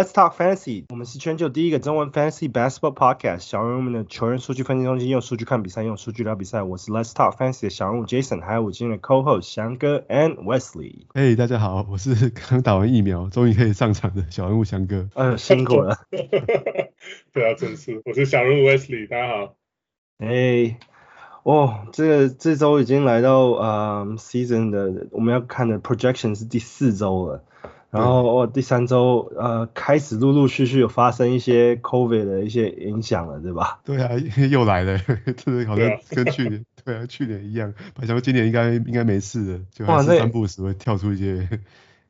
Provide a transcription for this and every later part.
Hey, let's talk fantasy。我们是全球第一个中文 fantasy basketball podcast。小人物们的球员数据分析中心，用数据看比赛，用数据聊比赛。我是 Let's talk fantasy 的小人物 Jason，还有我今天的 co-host 翔哥 and Wesley。嘿，大家好，我是刚打完疫苗，终于可以上场的小人物翔哥。呃，辛苦了。对啊，真是。我是小人物 Wesley，大家好。哎，哦，这个这周已经来到呃、um, season 的我们要看的 projection 是第四周了。然后我第三周呃开始陆陆续续有发生一些 COVID 的一些影响了，对吧？对啊，又来了，这 好像跟去年 对啊去年一样，本来说今年应该应该没事的，就还是三不五时会跳出一些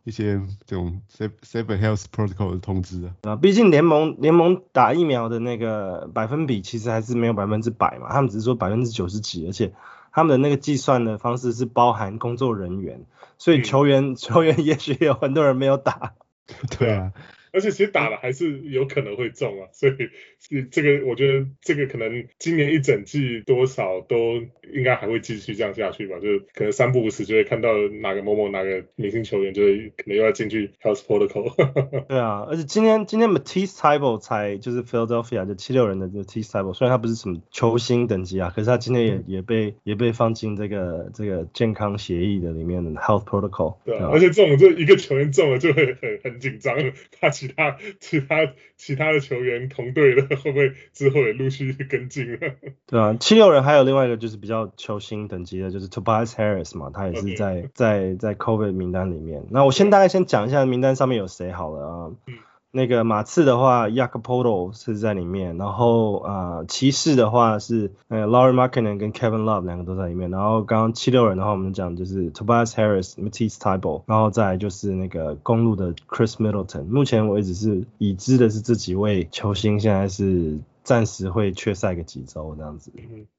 一些这种 Safe Health Protocol 的通知啊。啊，毕竟联盟联盟打疫苗的那个百分比其实还是没有百分之百嘛，他们只是说百分之九十几，而且他们的那个计算的方式是包含工作人员。所以球员、嗯、球员也许有很多人没有打，对啊。而且其实打了还是有可能会中啊，所以是这个我觉得这个可能今年一整季多少都应该还会继续这样下去吧，就是可能三不五时就会看到哪个某某哪个明星球员就会可能又要进去 Health Protocol。对啊，而且今天今天 Matisse Thybulle 才就是 Philadelphia 就七六人的 Matisse Thybulle，虽然他不是什么球星等级啊，可是他今天也、嗯、也被也被放进这个这个健康协议的里面的 Health Protocol。对啊，而且这种就一个球员中了就会很很紧张，怕。其他 其他其他的球员同队的 会不会之后也陆续跟进了？对啊，七六人还有另外一个就是比较球星等级的，就是 Tobias Harris 嘛，他也是在.在在 COVID 名单里面。那我先大概先讲一下名单上面有谁好了啊。嗯那个马刺的话，Yakupov 是在里面，然后啊，骑士的话是呃，Larry Markkinen 跟 Kevin Love 两个都在里面，然后刚刚七六人的话，我们讲就是 Tobias Harris、Matis Table，然后再就是那个公路的 Chris Middleton，目前为止是已知的是这几位球星现在是。暂时会缺赛个几周这样子。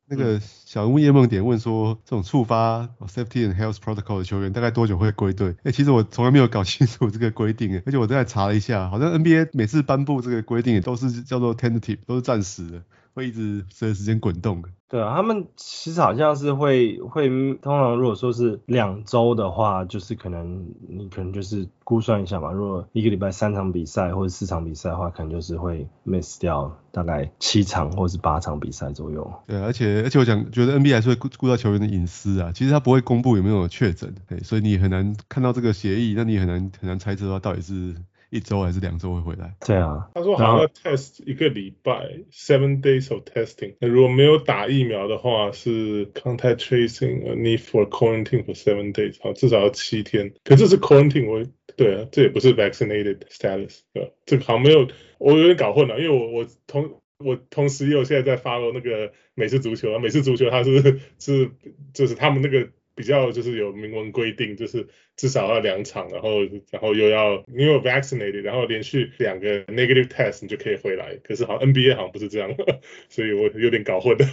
那个小人物叶梦点问说，这种触发 Safety and Health Protocol 的球员大概多久会归队？哎、欸，其实我从来没有搞清楚这个规定，而且我在查了一下，好像 NBA 每次颁布这个规定也都是叫做 tentative，都是暂时的，会一直随着时间滚动的。对啊，他们其实好像是会会通常如果说是两周的话，就是可能你可能就是估算一下嘛，如果一个礼拜三场比赛或者四场比赛的话，可能就是会 miss 掉大概七场或者是八场比赛左右。对，而且而且我想觉得 NBA 还是会顾顾到球员的隐私啊，其实他不会公布有没有确诊，对，所以你很难看到这个协议，那你很难很难猜测到到底是。一周还是两周会回来？对啊，他说好像要 test 一个礼拜，seven days of testing。那如果没有打疫苗的话，是 contact tracing a need for quarantine for seven days，好，至少要七天。可这是 quarantine，我对啊，这也不是 vaccinated status，对吧？这个好像没有，我有点搞混了，因为我我同我同时也有现在在 follow 那个美式足球啊，美式足球它是是就是他们那个。比较就是有明文规定，就是至少要两场，然后然后又要你有 vaccinated，然后连续两个 negative test 你就可以回来。可是好像 NBA 好像不是这样，所以我有点搞混了。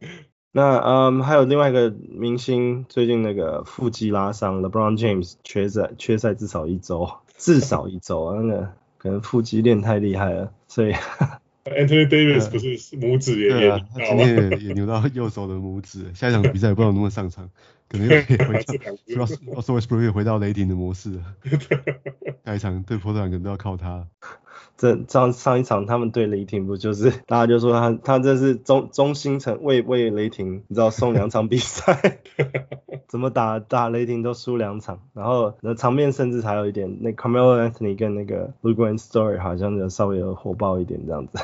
那嗯，还有另外一个明星最近那个腹肌拉伤，LeBron James 缺赛缺赛至少一周，至少一周啊，那个可能腹肌练太厉害了，所以。Anthony Davis 不是拇指也也、啊、他今天也，也扭到右手的拇指，下一场比赛也不知道能不能上场，可能又可以回到 Russell Westbrook 回到雷霆的模式了。下一场对波特兰可能都要靠他。这上上一场他们对雷霆不就是大家就说他他这是中中心城为为雷霆，你知道送两场比赛，怎么打打雷霆都输两场，然后那场面甚至还有一点那 Carmelo Anthony 跟那个 Luguentz Dort 好像就稍微有火爆一点这样子。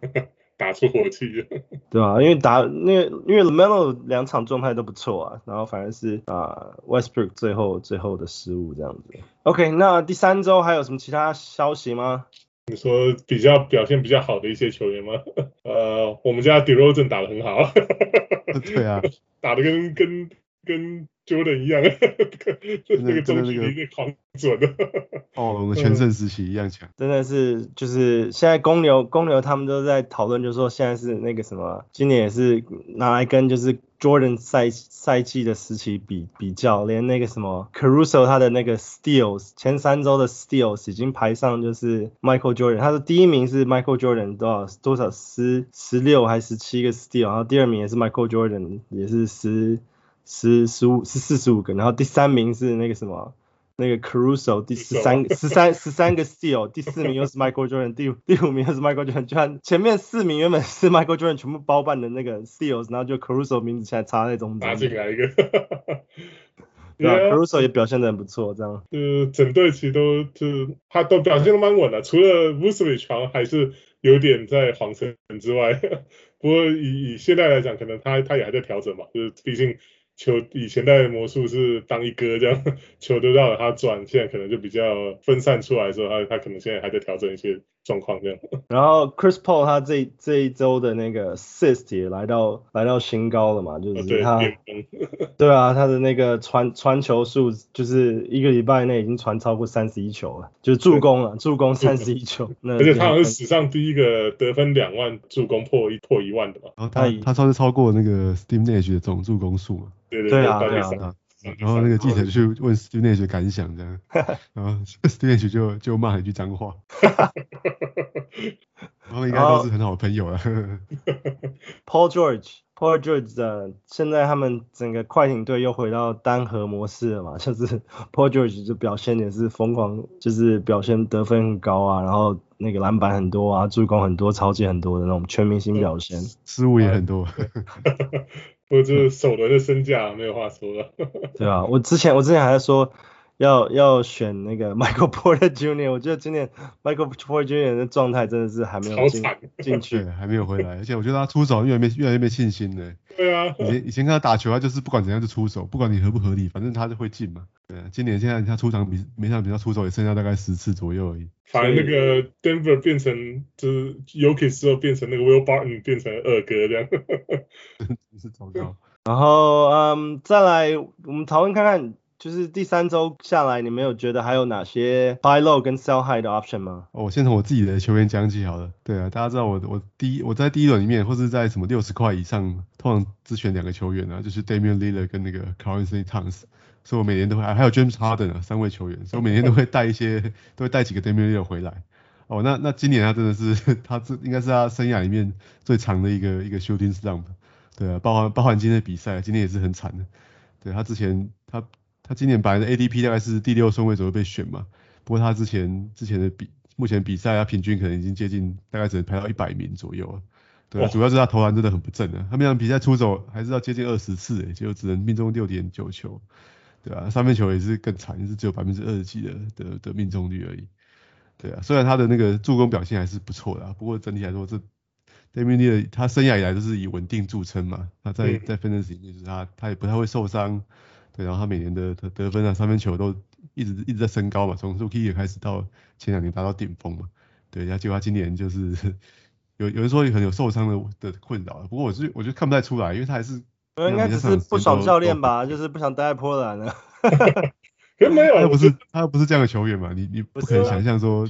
打出火气了，对啊，因为打那个因为 LaMelo 两场状态都不错啊，然后反而是啊 Westbrook 最后最后的失误这样子。OK，那第三周还有什么其他消息吗？你说比较表现比较好的一些球员吗？呃，我们家 d e r o z e n 打得很好。对啊，打得跟跟跟。Jordan 一样，那个中距离狂准的，哦，我们全盛时期一样强，真的是就是现在公牛公牛他们都在讨论，就是说现在是那个什么，今年也是拿来跟就是 Jordan 赛赛季的时期比比较，连那个什么 Caruso 他的那个 Steals 前三周的 Steals 已经排上就是 Michael Jordan，他的第一名是 Michael Jordan 多少多少十十六还是十七个 Steal，然后第二名也是 Michael Jordan 也是十。十十五是四十五个，然后第三名是那个什么那个 Caruso 第十三十三十三个 steal，第四名又是 Michael Jordan，第第五名又是 Michael Jordan，就像前面四名原本是 Michael Jordan 全部包办的那个 steals，然后就 Caruso 名字现在插在中间，拿进来一个。对啊，Caruso 也表现的很不错，这样。就是整队其实都就他都表现的蛮稳的，除了 Vucevic 好还是有点在晃神之外，不过以以现在来讲，可能他他也还在调整嘛，就是毕竟。球以前在魔术是当一哥这样，球都绕着他转，现在可能就比较分散出来的时候，他他可能现在还在调整一些状况这样。然后 Chris Paul 他这这一周的那个 assist 也来到来到新高了嘛，就是他，对，对啊，他的那个传传球数就是一个礼拜内已经传超过三十一球了，就是助攻了，助攻三十一球。那而且他好像是史上第一个得分两万助攻破一破一万的嘛。然后他他算是超过那个 Steve Nash 的总助攻数嘛。对对，对啊，对啊，然后那个记者就去问 Steve Nash 感想这样，然后 Steve Nash 就就骂了一句脏话，然后应该都是很好的朋友了。Paul George，Paul George 的现在他们整个快艇队又回到单核模式了嘛，就是 Paul George 就表现也是疯狂，就是表现得分很高啊，然后那个篮板很多啊，助攻很多，超级很多的那种全明星表现，失误也很多。我就是首轮的身价没有话说了。对啊，我之前我之前还在说要要选那个 Michael Porter Jr.，我觉得今年 Michael Porter Jr. 的状态真的是还没有进进去，还没有回来，而且我觉得他出手越来越越来越没信心了。对啊，以前以前看他打球，他就是不管怎样就出手，不管你合不合理，反正他就会进嘛。对啊，今年现在他出场比每场比赛出手也剩下大概十次左右而已。反而那个 Denver 变成就是后变成那个 Will Barton 变成二哥这样，真是糟糕。然后嗯，再来我们讨论看看，就是第三周下来，你们有觉得还有哪些 buy low 跟 sell high 的 option 吗？哦，我先从我自己的球员讲起好了。对啊，大家知道我我第一我在第一轮里面，或是在什么六十块以上，通常只选两个球员啊，就是 Damian Lillard 跟那个 Karl-Anthony Towns。所以我每年都会，还有 James Harden 啊，三位球员，所以我每年都会带一些，都会带几个 Damian Lillard 回来。哦，那那今年他真的是，他这应该是他生涯里面最长的一个一个 shooting slump。对啊，包含包含今天的比赛，今天也是很惨的。对，他之前他他今年本来的 ADP 大概是第六顺位左右被选嘛，不过他之前之前的比目前比赛他平均可能已经接近大概只能排到一百名左右啊。对啊，主要是他投篮真的很不正啊，他每场比赛出手还是要接近二十次诶，结果只能命中六点九球。对啊，三分球也是更惨，是只有百分之二十几的的的命中率而已。对啊，虽然他的那个助攻表现还是不错的，啊不过整体来说，这 Damian Lillard 他生涯以来都是以稳定著称嘛。他在在 Fantasy 里面就是他他也不太会受伤，对，然后他每年的得得分啊、三分球都一直一直在升高嘛，从 Rookie 也开始到前两年达到顶峰嘛。对，然后结果他今年就是 有有人说很有受伤的的困扰，不过我是我觉得看不太出来，因为他还是。应该只是不爽教练吧，就是不想待在波兰了。没有，他不是他不是这样的球员嘛，你你不可能想象说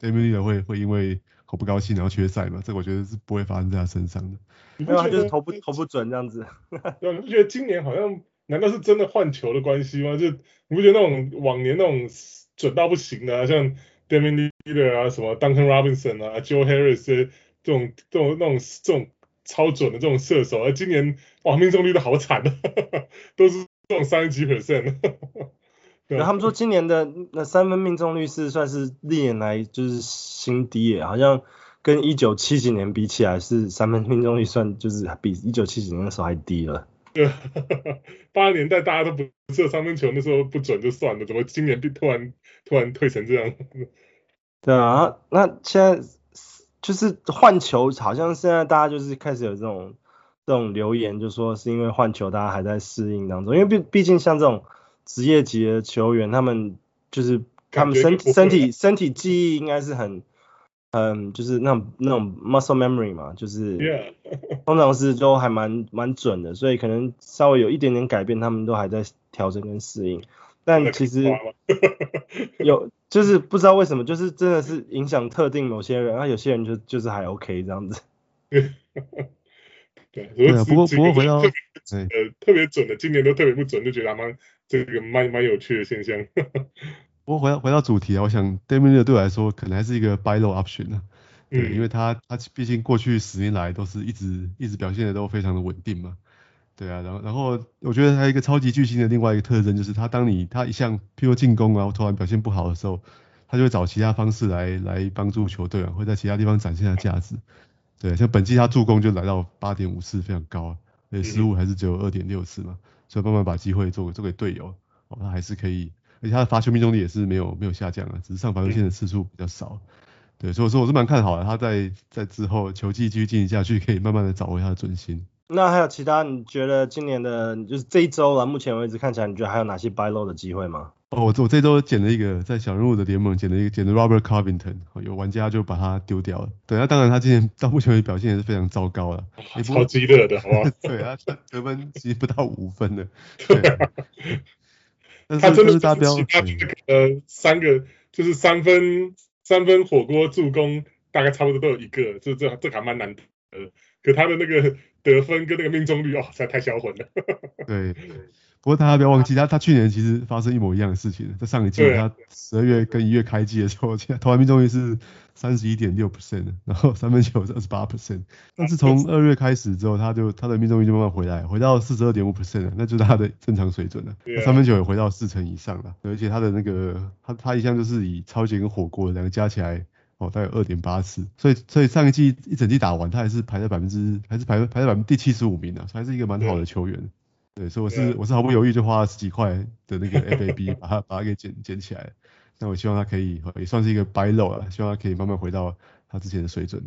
Damian Lillard 会会因为口不高兴然后缺赛嘛，这个我觉得是不会发生在他身上的。没有，他就是投不投不准这样子。对，你不觉得今年好像难道是真的换球的关系吗？就你不觉得那种往年那种准到不行的啊，像 Damian Lillard 啊，什么 Duncan Robinson 啊，Joe Harris 这种这种那种这种。超准的这种射手，而今年哇命中率都好惨啊，都是这种三十几 percent。对，他们说今年的那三分命中率是算是历年来就是新低耶，好像跟一九七几年比起来是三分命中率算就是比一九七几年的时候还低了。对，八十年代大家都不射三分球，那时候不准就算了，怎么今年突然突然退成这样？对啊，那现在。就是换球，好像现在大家就是开始有这种这种留言，就说是因为换球，大家还在适应当中。因为毕毕竟像这种职业级的球员，他们就是他们身身体身体记忆应该是很嗯，就是那种那种 muscle memory 嘛，就是 通常是都还蛮蛮准的，所以可能稍微有一点点改变，他们都还在调整跟适应。但其实 有。就是不知道为什么，就是真的是影响特定某些人，啊，有些人就就是还 OK 这样子。对，对啊，不过不过回到呃特别准的，今年都特别不准，就觉得蛮这个蛮蛮有趣的现象。不过回到回到主题啊，我想 Damian Lillard 对我来说可能还是一个 buy low option 啊，对，嗯、因为他他毕竟过去十年来都是一直一直表现的都非常的稳定嘛。对啊，然后然后我觉得他一个超级巨星的另外一个特征就是他当你他一项譬如进攻啊突然表现不好的时候，他就会找其他方式来来帮助球队啊，会在其他地方展现他的价值。对，像本季他助攻就来到八点五次，非常高，而且失误还是只有二点六次嘛，所以慢慢把机会做给做给队友，哦，他还是可以，而且他的罚球命中率也是没有没有下降啊，只是上罚球线的次数比较少。对，所以说我是蛮看好的，他在在之后球技继续进行下去，可以慢慢的找回他的准心。那还有其他？你觉得今年的，就是这一周了，目前为止看起来，你觉得还有哪些 buy low 的机会吗？哦，我我这周捡了一个在小人物的联盟捡了一个捡的 Robert Covington，有玩家就把他丢掉了。对，那当然他今年到目前为止表现也是非常糟糕了，超激烈的，好不好？对啊，得分其实不到五分的。对啊。但是他真的是达标。他呃三个就是三分三分火锅助攻大概差不多都有一个，这这这还蛮难得的。可他的那个得分跟那个命中率哦，实在太销魂了。对。不过大家不要忘记，他他去年其实发生一模一样的事情，在上一季他十二月跟一月开季的时候，投篮命中率是三十一点六 percent，然后三分球是二十八 percent，但是从二月开始之后，他就他的命中率就慢慢回来，回到四十二点五 percent 了，那就是他的正常水准了，三分球也回到四成以上了，而且他的那个他他一向就是以超级跟火锅两个加起来哦，大概有二点八次，所以所以上一季一整季打完，他还是排在百分之还是排排在百分之第七十五名的，还是一个蛮好的球员。对，所以我是、啊、我是毫不犹豫就花了十几块的那个 FAB 把它把它给捡捡起来。那我希望他可以也算是一个 buy low 了，希望他可以慢慢回到他之前的水准。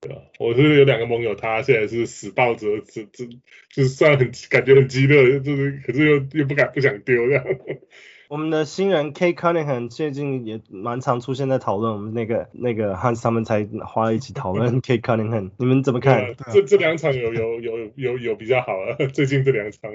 对啊，我是有两个盟友，他现在是死抱着，这这就是算很感觉很激烈，就是可是又又不敢不想丢这样。我们的新人 Cade Cunningham 最近也蛮常出现在讨论，我们那个那个 Hans 他们才花了一起讨论 Cade Cunningham，你们怎么看？这这两场有有有有有比较好啊，最近这两场，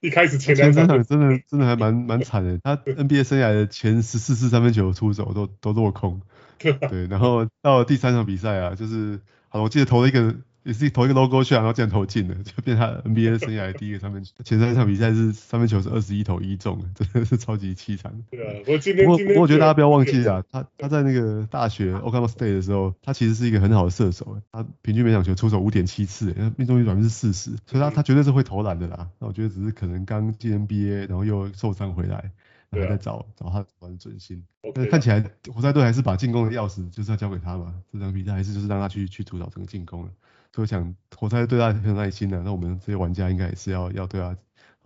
一开始前两场，场真的真的还蛮蛮惨的，他 NBA 生涯的前十四次三分球出手都都落空，对，然后到了第三场比赛啊，就是好，我记得投了一个。也是投一个 logo shot，然后这样投进了，就变他 NBA 生涯 的第一个三分球。前三场比赛是三分球是二十一投一中，真的是超级凄惨。对啊，我今天不过我觉得大家不要忘记啊，他他在那个大学 Oklahoma State 的时候，他其实是一个很好的射手，他平均每场球出手五点七次，命中率百分之四十，所以他他绝对是会投篮的啦。那我觉得只是可能刚进 NBA，然后又受伤回来。然后再找找他玩准心，但是看起来活塞队还是把进攻的钥匙就是要交给他嘛。这场比赛还是就是让他去去主导整个进攻了。所以我想活塞对他很有耐心的，那我们这些玩家应该也是要要对他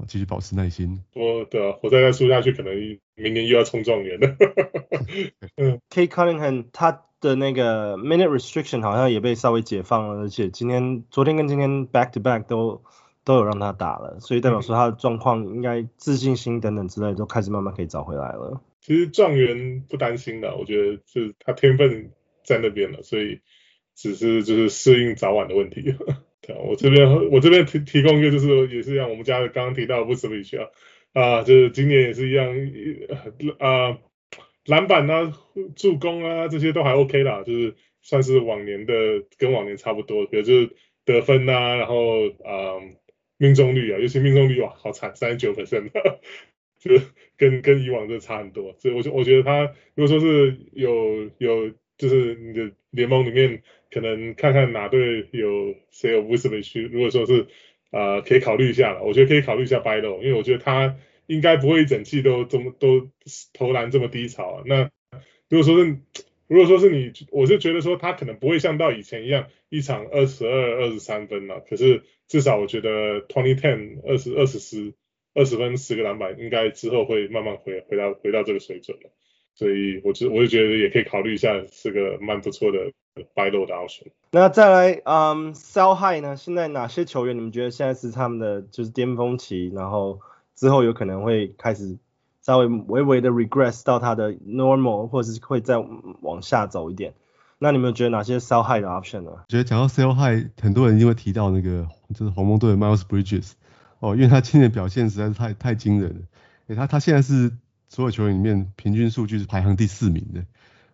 继续保持耐心。我的活塞再输下去，可能明年又要冲状元了。嗯，Cade Cunningham 他的那个 minute restriction 好像也被稍微解放了，而且今天昨天跟今天 back to back 都。都有让他打了，所以代表说他的状况应该自信心等等之类都开始慢慢可以找回来了。其实状元不担心的，我觉得是他天分在那边了，所以只是就是适应早晚的问题。对，我这边我这边提提供一个就是也是像我们家的刚刚提到的 b u s 啊，啊就是今年也是一样啊篮板啊助攻啊这些都还 OK 啦，就是算是往年的跟往年差不多，比如就是得分啊，然后啊。命中率啊，尤其命中率哇，好惨，三十九 percent，就跟跟以往就差很多。所以我觉我觉得他如果说是有有，就是你的联盟里面可能看看哪队有谁有 Vucevic，如果说是啊、呃，可以考虑一下了。我觉得可以考虑一下 buy low，因为我觉得他应该不会一整季都这么都投篮这么低潮啊。那如果说是如果说是你，我是觉得说他可能不会像到以前一样一场二十二、二十三分了。可是至少我觉得 twenty ten 二十二十十二十分十个篮板，应该之后会慢慢回回到回到这个水准了。所以我就我就觉得也可以考虑一下，是个蛮不错的 buy low 的 option。那再来，嗯，sell high 呢？现在哪些球员你们觉得现在是他们的就是巅峰期，然后之后有可能会开始？稍微微微的 regress 到他的 normal，或者是会再往下走一点。那你们觉得哪些 sell high 的 option 呢？觉得讲到 sell high，很多人一定会提到那个就是黄蜂队的 Miles Bridges 哦，因为他今年表现实在是太太惊人了。诶，他他现在是所有球员里面平均数据是排行第四名的。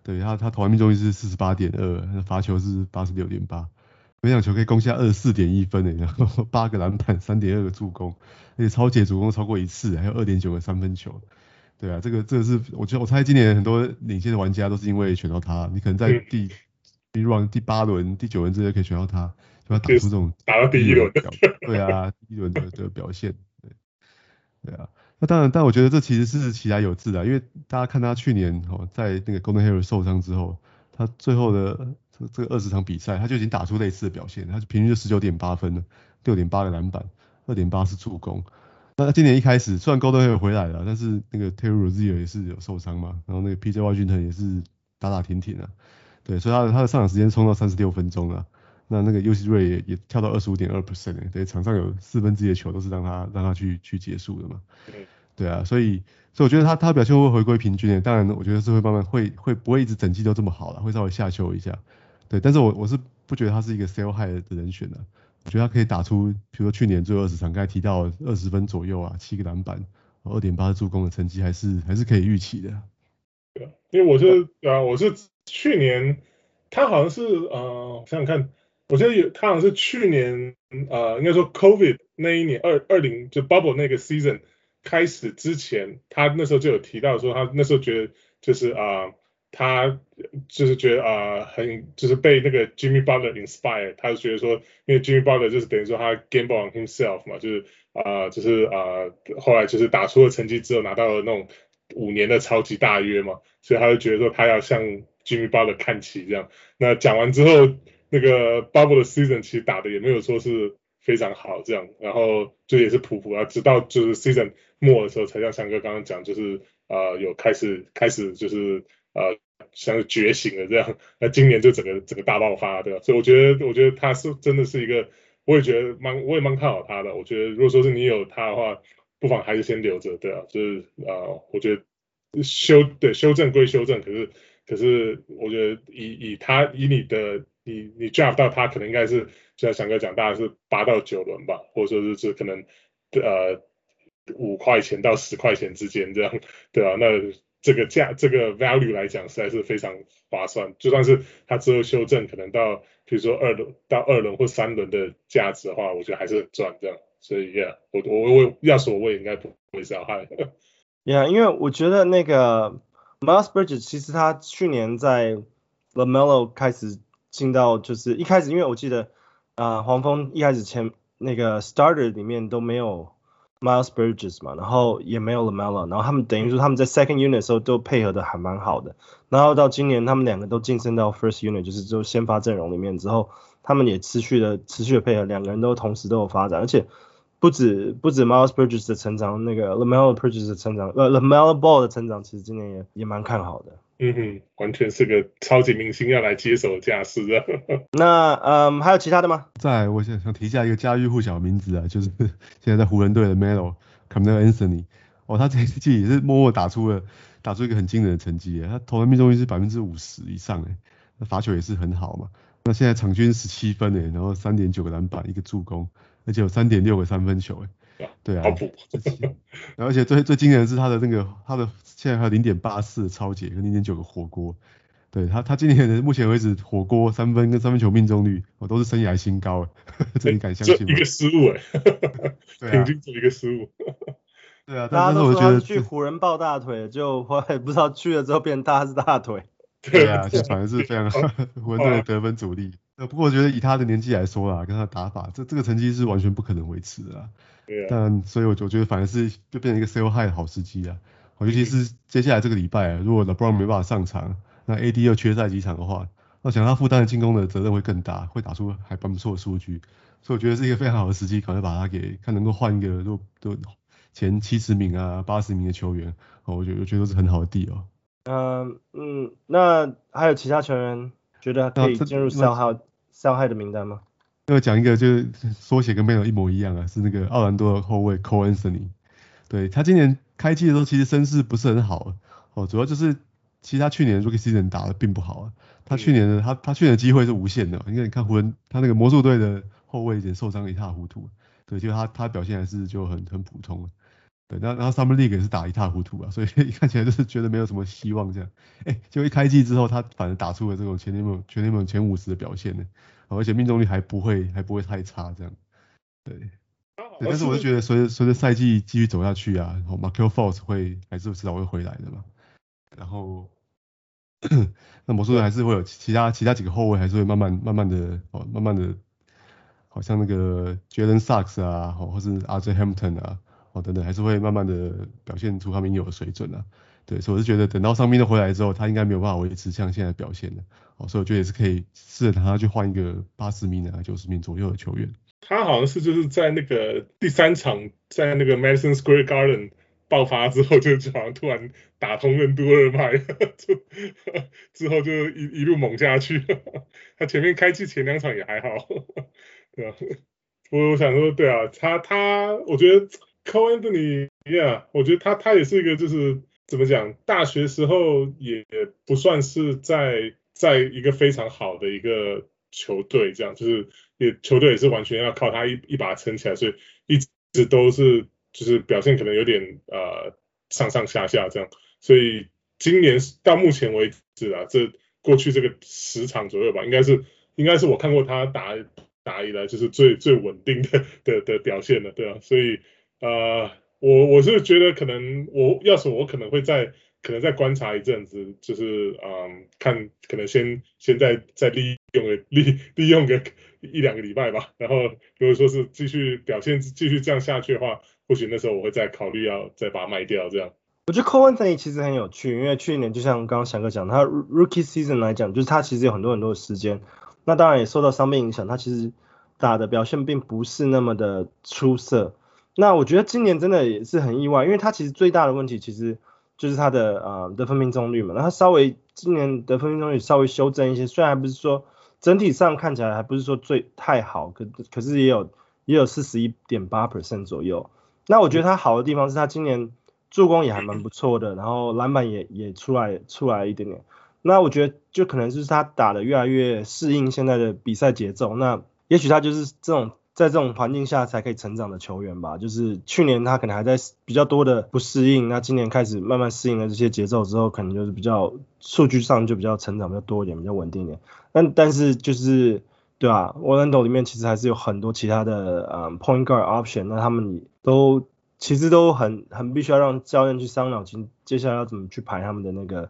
对，他他投篮命中率是四十八点二，罚球是八十六点八，每场球可以攻下二十四点一分诶，然后 八个篮板，三点二个助攻，而且超解主攻超过一次，还有二点九个三分球。对啊，这个这个是我觉得我猜今年很多领先的玩家都是因为选到他，你可能在第 run 第八轮、第九轮之类可以选到他，就要打出这种打到第一轮表，对啊，第一轮的的表现，对，对啊。那当然，但我觉得这其实是其来有自的，因为大家看他去年哦，在那个 Golden Hayward 受伤之后，他最后的这个二十场比赛，他就已经打出类似的表现，他平均就十九点八分了，六点八个篮板，二点八是助攻。那今年一开始，虽然 Golden Hayward 回来了，但是那个 Terry Rozier 也是有受伤嘛，然后那个 PJ Washington 也是打打停停啊，对，所以他的他的上场时间冲到三十六分钟啊。那那个 UC Ray 也也跳到二十五点二 percent，对，场上有四分之一的球都是让他让他去去结束的嘛。对啊，所以所以我觉得他他表现会回归平均的，当然我觉得是会慢慢会会不会一直整季都这么好了，会稍微下修一下。对，但是我我是不觉得他是一个 sell high 的人选的，我觉得他可以打出，比如说去年最后二十场，刚才提到二十分左右啊，七个篮板，二点八助攻的成绩还是还是可以预期的。对，因为我是啊，我是去年他好像是呃，想想看。我觉得有，他好像是去年，呃，应该说 COVID 那一年二二零就 Bubble 那个 season 开始之前，他那时候就有提到说，他那时候觉得就是啊、他就是觉得啊、很就是被那个 Jimmy Butler inspire，他就觉得说，因为 Jimmy Butler 就是等于说他 gamble on himself 嘛，就是啊、就是啊、后来就是打出了成绩之后拿到了那种五年的超级大约嘛，所以他就觉得说他要向 Jimmy Butler 看齐这样。那讲完之后。那个 Bubble 的 season 其实打的也没有说是非常好这样，然后就也是普普啊，直到就是 season 末的时候才像翔哥刚刚讲，就是呃有开始开始就是呃像是觉醒了这样，那今年就整个整个大爆发对吧？所以我觉得我觉得他是真的是一个，我也觉得蛮我也蛮看好他的，我觉得如果说是你有他的话，不妨还是先留着对啊，就是呃我觉得修对修正归修正，可是可是我觉得以以他以你的。你你 draft 到他可能应该是，就像翔哥讲，大概是八到九轮吧，或者说是是可能呃五块钱到十块钱之间这样，对吧？那这个价这个 value 来讲实在是非常划算，就算是他之后修正，可能到比如说二轮到二轮或三轮的价值的话，我觉得还是很赚这样。所以 yeah，我我我要说我也应该不会伤害。Yeah，因为我觉得那个 Miles Bridges 其实他去年在 LaMelo 开始。进到就是一开始，因为我记得啊、黄蜂一开始前那个 starter 里面都没有 Miles Bridges 嘛，然后也没有 LaMelo，然后他们等于说他们在 second unit 的时候都配合的还蛮好的，然后到今年他们两个都晋升到 first unit，就是就先发阵容里面之后，他们也持续的持续的配合，两个人都同时都有发展，而且不止不止 Miles Bridges 的成长，那个 LaMelo Bridges 的成长，呃 LaMelo Ball 的成长，其实今年也也蛮看好的。嗯哼，完全是个超级明星要来接手的架势啊。那嗯，还有其他的吗？在，我想想提一下一个家喻户晓的名字啊，就是现在在湖人队的 Melo，Carmelo Anthony。哦，他这一季也是默默打出了打出一个很惊人的成绩，他投篮命中率是百分之五十以上诶，那罚球也是很好嘛。那现在场均十七分诶，然后三点九个篮板，一个助攻，而且有三点六个三分球诶。对啊，而且最最惊人的是他的那个他的现在还有零点八四超解跟零点九个火锅，对他他今年的目前为止火锅三分跟三分球命中率哦都是生涯新高，这你敢相信吗？一个失误哎，平均做一个失误。对啊，大家都说他去湖人抱大腿，就后来不知道去了之后变大是大腿。对啊，这反而是非常湖人队的得分主力。呃，不过我觉得以他的年纪来说啦，跟他的打法，这这个成绩是完全不可能维持的啦。对啊。但所以我就觉得反而是就变成一个 sell high 的好时机啊。尤其是接下来这个礼拜啊，如果 LeBron 没办法上场，那 AD 又缺赛几场的话，我想他负担的进攻的责任会更大，会打出还蛮不错的数据。所以我觉得是一个非常好的时机，赶快把他给看能够换一个都都前七十名啊八十名的球员，我觉得我觉得都是很好的 deal 哦。嗯嗯，那还有其他球员觉得可以进入 sell high sell high 的名单吗？要讲一个就是缩写跟 Melo 一模一样啊，是那个奥兰多的后卫 Cole Anthony。对，他今年开季的时候其实身势不是很好哦，主要就是其实他去年 Rookie Season 打的并不好啊。他去年的他他去年的机会是无限的，因为你看湖人他那个魔术队的后卫已经受伤一塌糊涂，对，就他他表现还是就很很普通。对，然后然后 Summer League 也是打一塌糊涂啊，所以 看起来就是觉得没有什么希望这样。哎，就一开季之后，他反而打出了这种全联盟全联盟前五十的表现呢，而且命中率还不会还不会太差这样。对，对，但是我就觉得随着随着赛季继续走下去啊，然后 Markelle Fultz 会还是迟早会回来的嘛。然后 那魔术队还是会有其他其他几个后卫还是会慢慢慢慢的哦，慢慢的，好像那个 Jalen Suggs 啊，或是 RJ Hampton 啊，哦等等，还是会慢慢的表现出他们应有的水准啊。对，所以我是觉得等到伤兵都回来之后，他应该没有办法维持像现在表现的。哦，所以我觉得也是可以试着让他去换一个八十名啊、九十名左右的球员。他好像是就是在那个第三场在那个 Madison Square Garden 爆发之后，就好像突然打通任督二脉，就之后就一一路猛下去。他前面开季前两场也还好，对啊。我我想说，对啊，他他，我觉得 Cole Anthony，我觉得他他也是一个就是。怎么讲？大学时候也不算是在在一个非常好的一个球队，这样就是也球队也是完全要靠他一一把撑起来，所以一直都是就是表现可能有点呃上上下下这样。所以今年到目前为止啊，这过去这个十场左右吧，应该是应该是我看过他打打以来就是最最稳定的 的的表现了，对啊，所以呃。我我是觉得可能我要是我可能会在可能再观察一阵子，就是嗯看可能先先再再利用个 利利用个一两个礼拜吧，然后如果说是继续表现继续这样下去的话，或许那时候我会再考虑要再把它卖掉这样。我觉得 covidn 其实很有趣，因为去年就像刚刚翔哥讲，他 Rookie Season 来讲，就是他其实有很多很多的时间，那当然也受到伤病影响，他其实打的表现并不是那么的出色。那我觉得今年真的也是很意外，因为他其实最大的问题其实就是他的呃得分命中率嘛。那他稍微今年得分命中率稍微修正一些，虽然还不是说整体上看起来还不是说最太好，可可是也有也有四十一点八 percent 左右。那我觉得他好的地方是他今年助攻也还蛮不错的，然后篮板也也出来出来一点点。那我觉得就可能就是他打的越来越适应现在的比赛节奏。那也许他就是这种。在这种环境下才可以成长的球员吧，就是去年他可能还在比较多的不适应，那今年开始慢慢适应了这些节奏之后，可能就是比较数据上就比较成长比较多一点，比较稳定一点。但但是就是对啊，Orlando 里面其实还是有很多其他的呃、point guard option，那他们都其实都很很必须要让教练去伤脑筋，接下来要怎么去排他们的那个。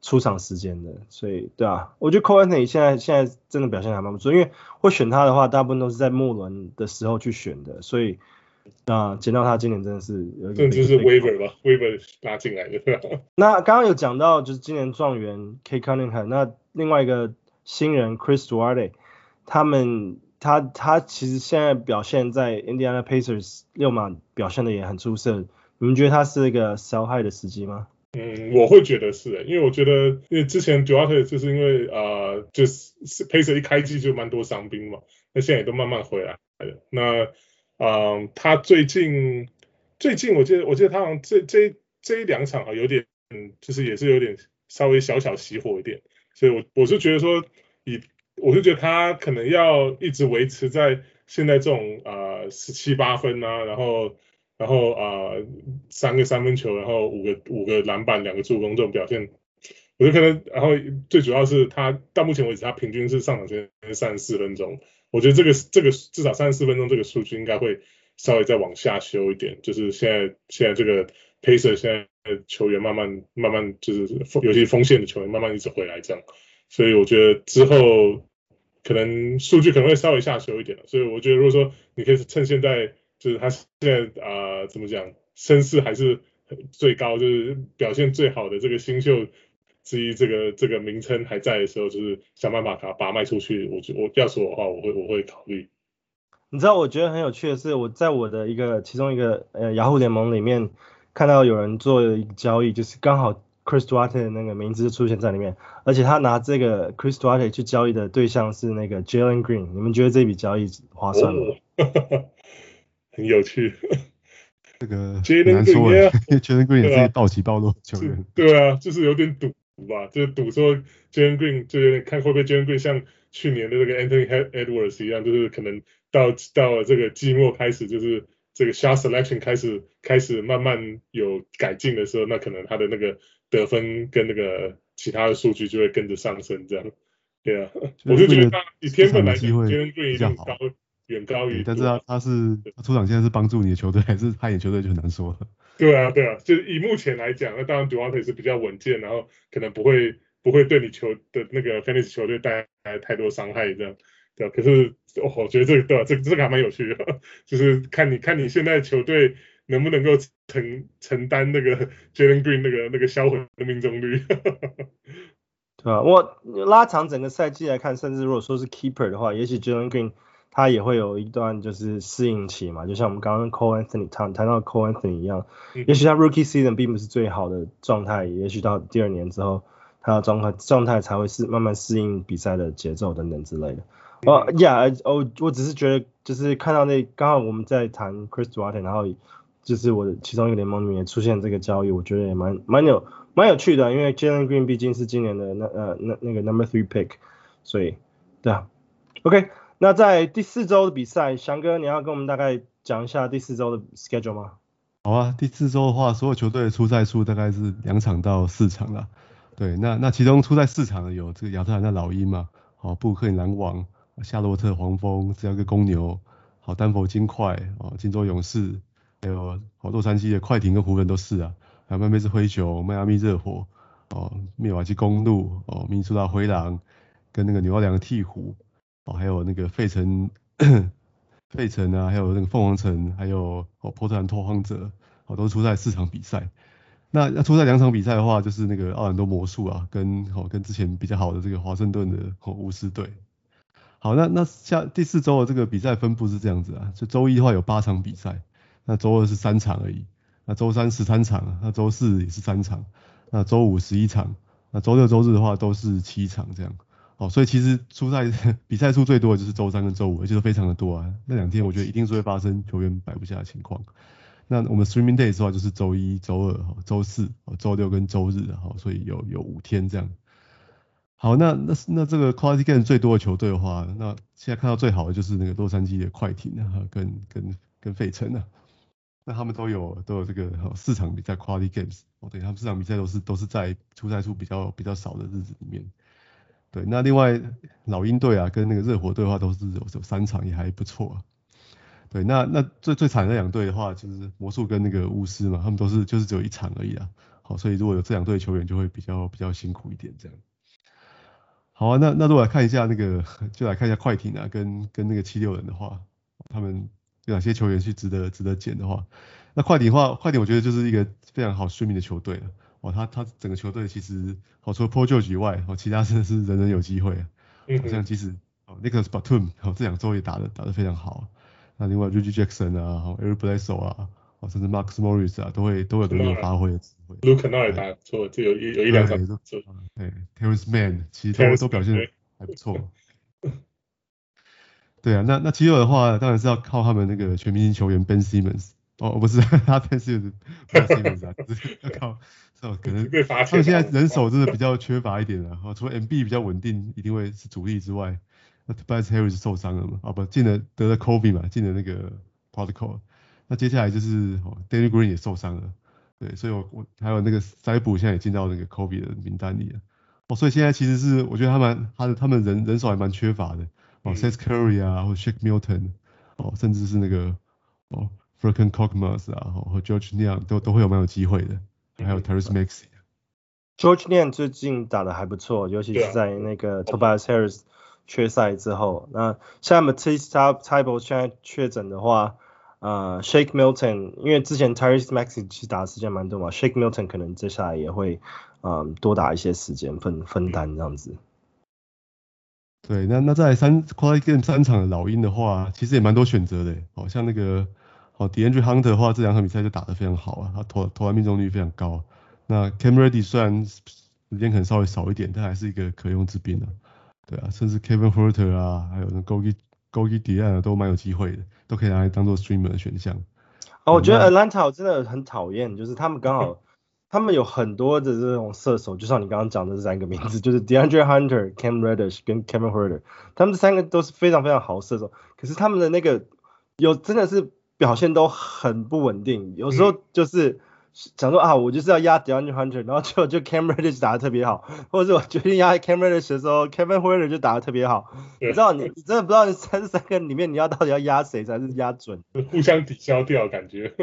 出场时间的，所以对啊，我觉得 Cole Anthony 现在现在真的表现还蛮不错，因为会选他的话，大部分都是在末轮的时候去选的，所以啊，捡到他今年真的是有一个，这就是 waiver 吧，waiver 拉进来的。那刚刚有讲到就是今年状元 Cade Cunningham，那另外一个新人 Chris Duarte，他们他他其实现在表现在 Indiana Pacers 六马表现的也很出色，你们觉得他是一个 sell high 的时机吗？嗯，我会觉得是，因为我觉得，因为之前 Duarte 就是因为呃，就是 Pacer 一开季就蛮多伤兵嘛，那现在也都慢慢回来了。那，嗯、他最近最近我记得我记得他好像这这这一两场啊，有点，嗯，就是也是有点稍微小小熄火一点，所以我我是觉得说，以我是觉得他可能要一直维持在现在这种呃十七八分啊，然后。然后啊、三个三分球，然后五个五个篮板，两个助攻这种表现，我觉得可能，然后最主要是他到目前为止，他平均是上场时间三十四分钟，我觉得这个这个至少三十四分钟这个数据应该会稍微再往下修一点，就是现在现在这个 Pacer 现在球员慢慢慢慢就是尤其锋线的球员慢慢一直回来这样，所以我觉得之后可能数据可能会稍微下修一点，所以我觉得如果说你可以趁现在。就是他现在啊、呃，怎么讲，声势还是最高，就是表现最好的这个新秀之一，这个这个名称还在的时候，就是想办法把把它卖出去。我我要说的话，我会我会考虑。你知道，我觉得很有趣的是，我在我的一个其中一个呃雅虎联盟里面看到有人做一个交易，就是刚好 Chris Duarte 的那个名字出现在里面，而且他拿这个 Chris Duarte 去交易的对象是那个 Jalen Green。你们觉得这笔交易划算吗？哦 很有趣，这个 难说，因为 Jalen Green 也是暴起暴落球员，对啊，就是有点赌吧，就是赌说 Jalen Green 就有点看会不会 Jalen Green 像去年的这个 Anthony Edwards 一样，就是可能到到了这个季末开始，就是这个 shot selection 开始开始慢慢有改进的时候，那可能他的那个得分跟那个其他的数据就会跟着上升，这样，对啊，我就觉得以天分来讲，Jalen Green 一定高。远高于，但是他他是他出场现在是帮助你的球队，还是害你球队就很难说了。对啊，对啊，就是以目前来讲，那当然 Duarte 是比较稳健，然后可能不会不不会对你球的那个 fantasy 球队带来太多伤害这样。对，可是我、哦、我觉得这个对啊？这这个还蛮有趣的，就是看你看你现在球队能不能够承承担那个 Jalen Green 那个那个销魂的命中率。对啊，我拉长整个赛季来看，甚至如果说是 keeper 的话，也许 Jalen Green 他也会有一段就是适应期嘛，就像我们刚刚 Cole Anthony 谈谈到 Cole Anthony 一样，嗯、也许他 Rookie Season 并不是最好的状态，也许到第二年之后，他的状态状态才会是慢慢适应比赛的节奏等等之类的。哦，yeah，哦，我只是觉得就是看到那刚好我们在谈 Chris Duarte，然后就是我的其中一个联盟里面出现这个交易，我觉得也蛮蛮有。蛮有趣的，因为 Jalen Green 毕竟是今年的那呃那那个 Number Three Pick，所以对啊，OK，那在第四周的比赛，翔哥你要跟我们大概讲一下第四周的 schedule 吗？好啊，第四周的话，所有球队的出赛数大概是两场到四场啦。对，那那其中出赛四场的有这个亚特兰大老鹰嘛，好布克林篮网、夏洛特黄蜂、芝加哥公牛、好丹佛金块、哦金州勇士，还有好洛杉矶的快艇跟湖人都是啊。还有曼菲斯灰熊、迈阿密热火、哦，密瓦基公鹿、哦，明尼苏达灰狼跟那个纽奥良的鹈鹕，哦，还有那个费城，费城啊，还有那个凤凰城，还有哦波特兰拓荒者，哦，都出赛四场比赛。那要出赛两场比赛的话，就是那个奥兰多魔术啊，跟哦跟之前比较好的这个华盛顿的哦巫师队。好，那那下第四周的这个比赛分布是这样子啊，就周一的话有八场比赛，那周二是三场而已。那周三十三场，那周四也是三场，那周五十一场，那周六周日的话都是七场这样。哦，所以其实出赛 比赛数最多的就是周三跟周五，而且都非常的多啊。那两天我觉得一定是会发生球员摆不下的情况。那我们 streaming days 的话就是周一、周二、周四、周六跟周日，好，所以有有五天这样。好，那那那这个 quality game 最多的球队的话，那现在看到最好的就是那个洛杉矶的快艇啊，跟跟跟费城啊。那他们都有都有这个四场比赛 quality games 哦，对，他们四场比赛都是都是在出赛数比较比较少的日子里面。对，那另外老鹰队啊跟那个热火队的话都是有有三场也还不错啊。对，那那最最惨的两队的话就是魔术跟那个巫师嘛，他们都是就是只有一场而已啊。好，所以如果有这两队球员就会比较比较辛苦一点这样。好啊，那那如果来看一下那个就来看一下快艇啊跟跟那个七六人的话，他们。有哪些球员是值得值得捡的话，那快艇的话，快艇我觉得就是一个非常好睡眠的球队了。哦，他他整个球队其实，哦，除了 Paul George 以外，哦，其他真的是人人有机会。嗯。好像即使哦，Nicolas Batum 哦，这两周也打得打得非常好。那另外 Reggie Jackson 啊，哦，Eric Bledsoe 啊，哦，甚至 Marcus Morris 啊，都会都有都有发挥的机会。Luke Kennard 也打错，就有有有一两场。对，对，Terrance Mann 其实都都表现还不错。对啊，那那七六的话，当然是要靠他们那个全明星球员 Ben Simmons。哦，不是，他 Ben Simmons，Ben Simmons 啊，是要靠，哦，可能他们现在人手真的比较缺乏一点啊。哦，除了 MB 比较稳定，一定会是主力之外，那 Tobias Harris 受伤了嘛？啊不，进了得了 COVID 嘛，进了那个 Protocol。那接下来就是哦，Danny Green 也受伤了。对，所以我我还有那个塞普现在也进到那个 COVID 的名单里了。哦，所以现在其实是我觉得他们他的他们人人手还蛮缺乏的。哦，Seth Curry 啊，或 Shake Milton，哦，甚至是那个哦，Furkan Korkmaz 啊，和 Georges Niang 都都会有蛮有机会的，还有 Tyrese Maxey。Georges Niang 最近打的还不错，尤其是在那个 Tobias Harris 缺赛之后。那像 Matisse Thybulle 现在确诊的话，呃，Shake Milton，因为之前 Tyrese Maxey 其实打的时间蛮多嘛，Shake Milton 可能接下来也会嗯、呃、多打一些时间分分担这样子。对，那那在三 quality game 三场的老鹰的话，其实也蛮多选择的，好像那个哦 DeAndre Hunter 的话，这两场比赛就打得非常好啊，他投投篮命中率非常高。那 Cam Reddish 虽然时间可能稍微少一点，但还是一个可用之兵啊。对啊，甚至 Kevin Huerter 啊，还有那 Gorgui Dieng 啊，都蛮有机会的，都可以拿来当做 streamer 的选项。哦，我觉得 Atlanta 真的很讨厌，就是他们刚好。他们有很多的这种射手，就像你刚刚讲的这三个名字，就是 DeAndre Hunter、Cam Reddish 跟 Kevin Huerter，他们这三个都是非常非常好射手，可是他们的那个有真的是表现都很不稳定，有时候就是想说啊，我就是要压 DeAndre Hunter，然后就就 Cam Reddish 打的特别好，或者是我决定压 Cam Reddish 的时候，Kevin Huerter 就打的特别好，你知道你你真的不知道你三三个里面你要到底要压谁才是压准，互相抵消掉感觉。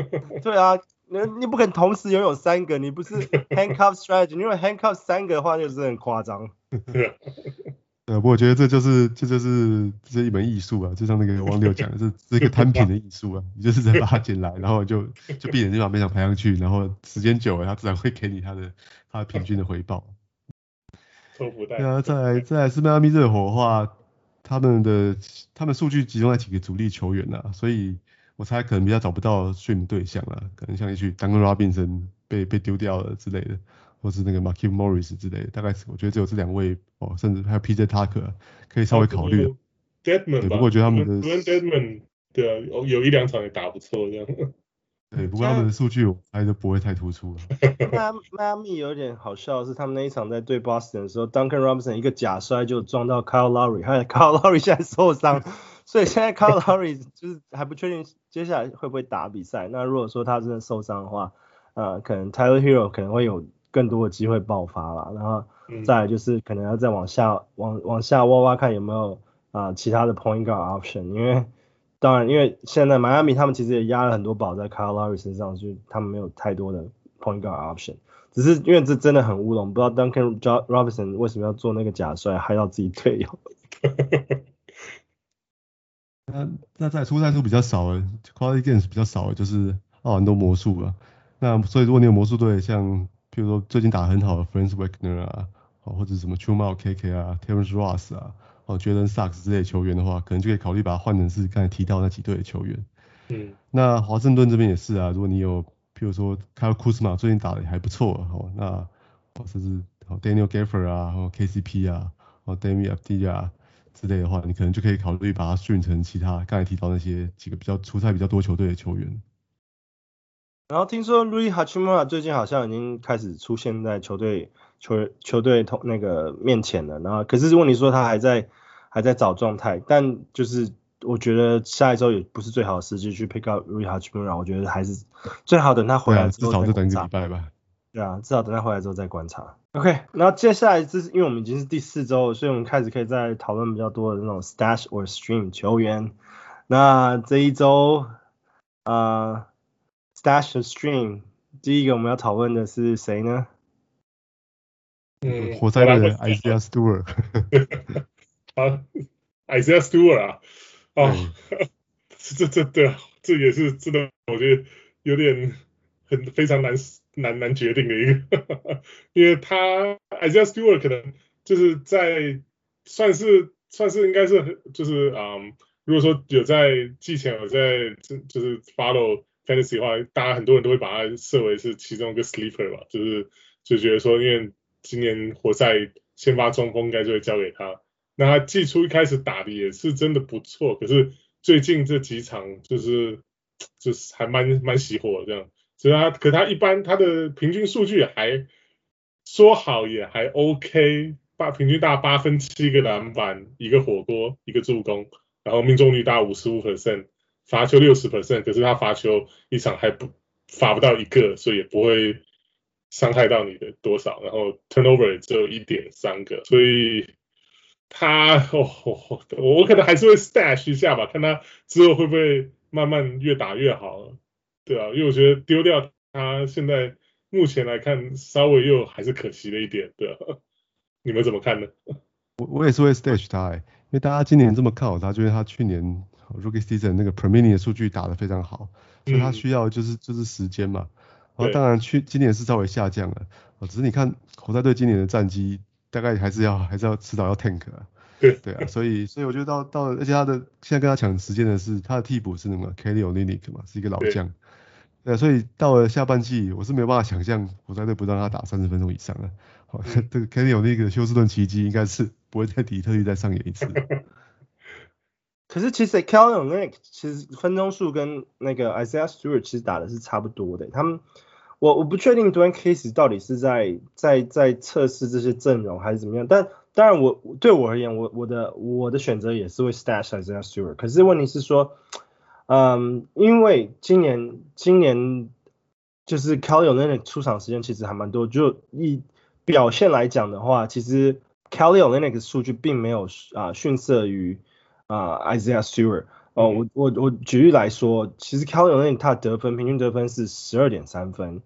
对啊。你你不可能同时拥有三个，你不是 handcuff strategy，因为 handcuff 三个的话就是很夸张。呃，我觉得这就是这就是这是一门艺术啊，就像那个王六讲的，这 是一个摊平的艺术啊，你就是在把它捡来，然后就就闭眼睛把每场排上去，然后时间久了，它自然会给你它的它的平均的回报。对啊，再来再来是迈阿密热火的话，他们的他们数据集中在几个主力球员啊，所以我猜可能比较找不到训对象了，可能像一句 Duncan Robinson 被被丢掉了之类的。或是那个 Markieff Morris 之类的，大概是我觉得只有这两位哦，甚至还有 PJ Tucker 可以稍微考虑。Dedmon 不过我觉得他们的 Deadman 对啊，有有一两场也打不错这样。对，不过他们的数据我猜就不会太突出了。迈阿密有点好笑的是，他们那一场在对 Boston 的时候，Duncan Robinson 一个假摔就撞到 Kyle Lowry，还有 Kyle Lowry 现在受伤，所以现在 Kyle Lowry 就是还不确定接下来会不会打比赛。那如果说他真的受伤的话，呃，可能 Tyler Herro 可能会有。更多的机会爆发了，然后再来就是可能要再往下往往下挖挖看有没有啊、呃、其他的 point guard option，因为当然因为现在迈阿密他们其实也压了很多宝在 Kyle Lowry 身上，就他们没有太多的 point guard option，只是因为这真的很乌龙，不知道 Duncan Robinson 为什么要做那个假摔害到自己队友。那那在出赛数比较少的 quality games 比较少了就是奥兰多魔术了，那所以如果你有魔术队像。比如说最近打得很好的 Franz Wagner 啊，或者什么 Chuma Okeke 啊，Terrence Ross 啊，哦 Jalen Suggs 之类的球员的话，可能就可以考虑把它换成是刚才提到那几队的球员。嗯，那华盛顿这边也是啊，如果你有，譬如说 Kyle Kuzma 最近打的也还不错，哦，那哦甚至 Daniel Gafford 啊，然后 KCP 啊，哦 Deni Avdija 啊之类的话，你可能就可以考虑把它训成其他刚才提到那些几个比较出赛比较多球队的球员。然后听说 Rui Hachimura 最近好像已经开始出现在球队球球队同那个面前了。然后可是如果你说他还在还在找状态，但就是我觉得下一周也不是最好的时机去 pick up Rui Hachimura。我觉得还是最好等他回来之后再观察。至少就等一个礼拜吧。对啊，至少等他回来之后再观察。OK，然后接下来这是因为我们已经是第四周了，所以我们开始可以再讨论比较多的那种 stash or stream 球员。那这一周啊。呃 Stash the Stream，第一个我们要讨论的是谁呢？嗯，活塞队的 Isaiah Stewart。啊，Isaiah Stewart 啊，啊，这这这这也是真的，我觉得有点很非常难难难决定的一个，因为他 Isaiah Stewart 可能就是在算是算是应该是就是嗯，如果说有在季前有在就就是 follow。Fantasy 的话，大家很多人都会把它设为是其中一个 sleeper 吧，就是就觉得说，因为今年活塞先发中锋应该就会交给他。那他季初一开始打的也是真的不错，可是最近这几场就是就是还蛮蛮熄火这样。所以他可他一般他的平均数据还说好也还 OK，八平均大八分七个篮板一个火锅一个助攻，然后命中率大五十五 percent。罚球六十 percent，可是他罚球一场还不罚不到一个，所以也不会伤害到你的多少。然后 turnover 只有一点三个，所以他哦，我可能还是会 stash 一下吧，看他之后会不会慢慢越打越好，对啊，因为我觉得丢掉他现在目前来看稍微又还是可惜了一点，对啊，你们怎么看呢？我我也是会 stash 他，欸，因为大家今年这么看好他，就是他去年。Rookie season 那个 per minute 的数据打得非常好，所以他需要就是就是时间嘛。然后当然去今年是稍微下降了，只是你看活塞队今年的战绩大概还是要还是要迟早要 tank 啊。对对啊，所以所以我觉得到到而且他的现在跟他抢时间的是他的替补是那个 Kelly Olynyk 嘛，是一个老将。对，所以到了下半季我是没有办法想象活塞队不让他打三十分钟以上了。好，这个 Kelly Olynyk 休斯顿奇迹应该是不会在底特律再上演一次。可是其实 Kelly Olynyk 其实分钟数跟那个 Isaiah Stewart 其实打的是差不多的。他们我我不确定 d w a n Case 到底是在在在测试这些阵容还是怎么样。但当然我对我而言，我我的我的选择也是会 stash Isaiah Stewart。可是问题是说，嗯，因为今年今年就是 Kelly Olynyk 出场时间其实还蛮多。就以表现来讲的话，其实 Kelly Olynyk 的数据并没有啊逊色于。啊、uh,，Isaiah Stewart，哦，我我我举例来说，其实 Kelly 他的得分平均得分是十二点三分，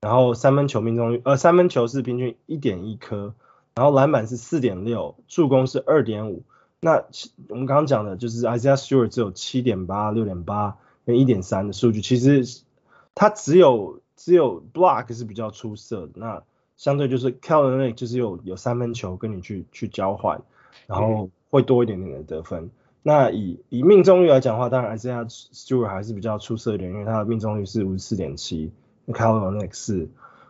然后三分球命中率呃三分球是平均一点一颗，然后篮板是四点六，助攻是二点五。那我们刚刚讲的就是 Isaiah Stewart 只有七点八、六点八跟一点三的数据，其实他只有只有 block 是比较出色的。那相对就是 Kelly 就是有有三分球跟你去去交换，然后会多一点点的得分。那以以命中率来讲的话，当然 Isaiah Stewart 还是比较出色一点，因为他的命中率是五十四点七，那 Kelly Olynyk 是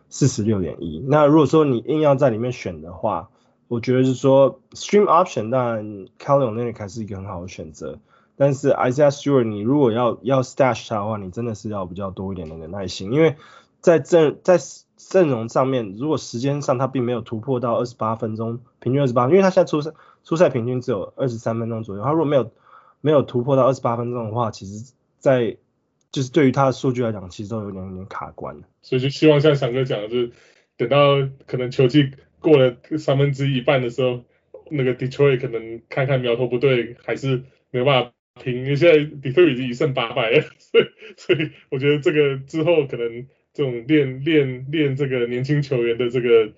四十六点一。那如果说你硬要在里面选的话，我觉得是说 Stream Option 当然 Kelly Olynyk 还是一个很好的选择，但是 Isaiah Stewart 你如果要要 Stash 他的话，你真的是要比较多一点点的耐心，因为在阵在阵容上面，如果时间上他并没有突破到二十八分钟，平均二十八，因为他现在出生。出赛平均只有二十三分钟左右，他如果没有没有突破到二十八分钟的话，其实，在就是对于他的数据来讲，其实都有点有点卡关。所以就希望像翔哥讲的，就是等到可能球季过了三分之一半的时候，那个 Detroit 可能看看苗头不对，还是没有办法拼，因为现在 Detroit 已经一胜八败了，所以所以我觉得这个之后可能这种练练练这个年轻球员的这个。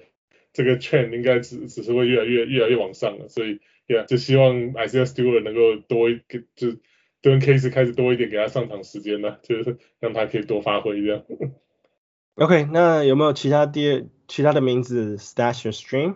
这个 trend 应该只只是会越来越越来越往上了，所以，yeah, 就希望 Isaiah Stewart 能够多一个，就跟 Case 开始多一点给他上场时间呢，就是让他可以多发挥这样。OK，那有没有其他第二其他的名字 Stash your Stream？